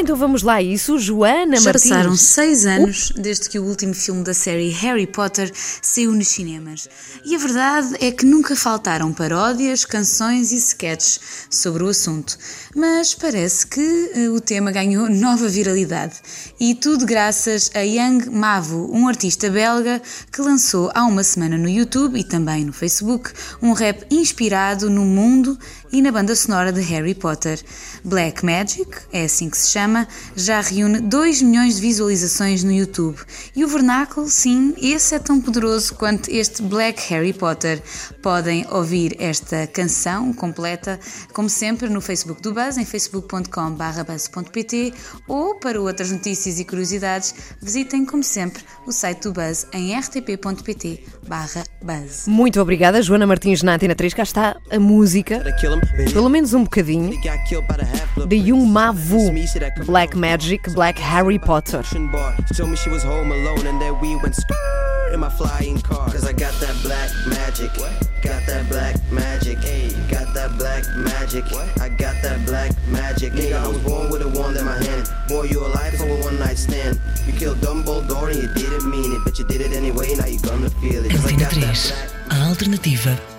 Ora, então vamos lá isso. Joana Já Martins. passaram seis anos desde que o último filme da série Harry Potter saiu nos cinemas. E a verdade é que nunca faltaram paródias, canções e sketches sobre o assunto. Mas parece que eh, o tema ganhou nova viralidade. E tudo graças a Young Mavo, um artista belga que lançou há uma semana no YouTube e também no Facebook um rap inspirado no mundo e na banda sonora de Harry Potter. Black Magic, é assim que se chama, já reúne 2 milhões de visualizações no YouTube. E o vernáculo, sim, esse é tão poderoso quanto este Black Harry Potter. Podem ouvir esta canção completa, como sempre, no Facebook do Buzz, em facebook.com.br ou para outras notícias e curiosidades, visitem, como sempre, o site do Buzz em rtp.pt buzz. Muito obrigada, Joana Martins na Antena 3. Cá está a música, pelo menos um bocadinho, de Young Mavu, Black Magic, Black Harry Potter. Told me she was home alone and then we went in my flying car. Cause I got that black magic. Got that black magic. Got that black magic. I got that black magic. Nigga, I was born with a wand in my hand. Boy, you a life for a one night stand. You killed Dumbledore and you didn't mean it, but you did it anyway. Now you gonna feel it. Cause I got that 3, black a alternativa pop.